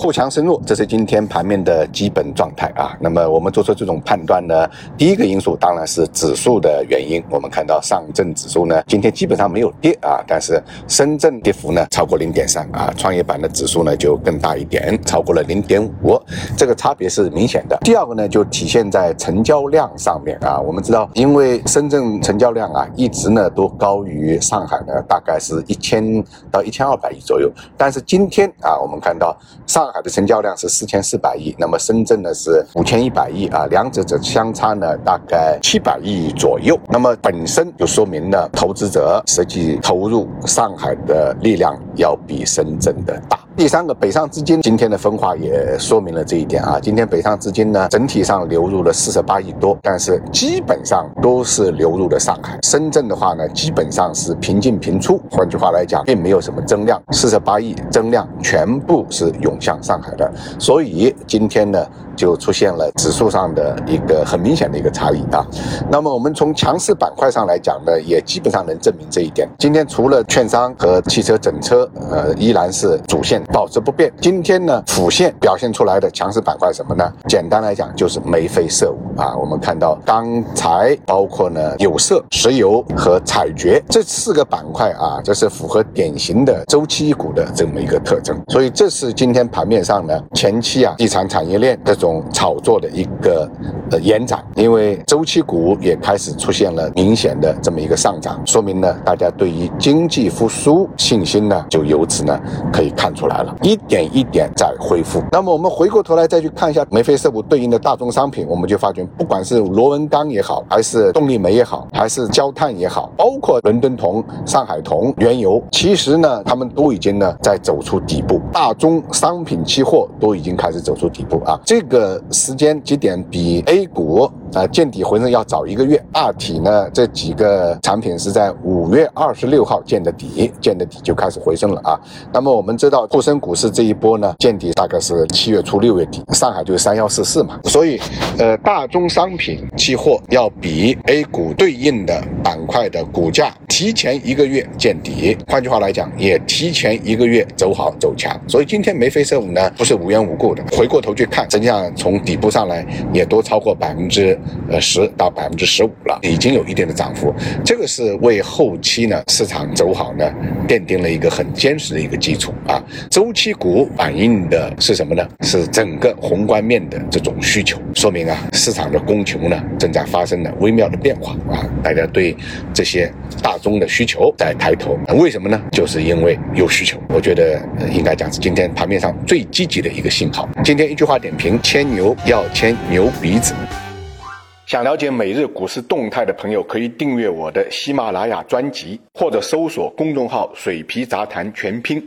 后强深弱，这是今天盘面的基本状态啊。那么我们做出这种判断呢，第一个因素当然是指数的原因。我们看到上证指数呢，今天基本上没有跌啊，但是深圳跌幅呢超过零点三啊，创业板的指数呢就更大一点，超过了零点五，这个差别是明显的。第二个呢，就体现在成交量上面啊。我们知道，因为深圳成交量啊一直呢都高于上海呢，大概是一千到一千二百亿左右，但是今天啊，我们看到上上海的成交量是四千四百亿，那么深圳呢是五千一百亿啊，两者只相差呢大概七百亿左右。那么本身就说明了投资者实际投入上海的力量要比深圳的大。第三个，北上资金今天的分化也说明了这一点啊。今天北上资金呢整体上流入了四十八亿多，但是基本上都是流入了上海。深圳的话呢，基本上是平进平出，换句话来讲，并没有什么增量，四十八亿增量全部是涌向上海的。所以今天呢，就出现了指数上的一个很明显的一个差异啊。那么我们从强势板块上来讲呢，也基本上能证明这一点。今天除了券商和汽车整车，呃，依然是主线。保持不变。今天呢，辅线表现出来的强势板块什么呢？简单来讲，就是眉飞色舞啊。我们看到钢材，包括呢有色、石油和采掘这四个板块啊，这是符合典型的周期股的这么一个特征。所以这是今天盘面上呢前期啊地产产业链这种炒作的一个呃延展，因为周期股也开始出现了明显的这么一个上涨，说明呢大家对于经济复苏信心呢就由此呢可以看出来。一点一点在恢复。那么我们回过头来再去看一下眉飞色舞对应的大宗商品，我们就发觉，不管是螺纹钢也好，还是动力煤也好，还是焦炭也好，包括伦敦铜、上海铜、原油，其实呢，他们都已经呢在走出底部。大宗商品期货都已经开始走出底部啊。这个时间节点比 A 股啊见底回升要早一个月。大体呢这几个产品是在五月二十六号见的底，见的底就开始回升了啊。那么我们知道沪深股市这一波呢，见底大概是七月初六月底，上海就是三幺四四嘛，所以，呃，大宗商品期货要比 A 股对应的板块的股价提前一个月见底，换句话来讲，也提前一个月走好走强，所以今天眉飞色舞呢，不是无缘无故的。回过头去看，实际上从底部上来也多超过百分之呃十到百分之十五了，已经有一定的涨幅，这个是为后期呢市场走好呢奠定了一个很坚实的一个基础啊。周期股反映的是什么呢？是整个宏观面的这种需求，说明啊，市场的供求呢正在发生了微妙的变化啊，大家对这些大宗的需求在抬头。为什么呢？就是因为有需求。我觉得应该讲是今天盘面上最积极的一个信号。今天一句话点评：牵牛要牵牛鼻子。想了解每日股市动态的朋友，可以订阅我的喜马拉雅专辑，或者搜索公众号“水皮杂谈全拼”。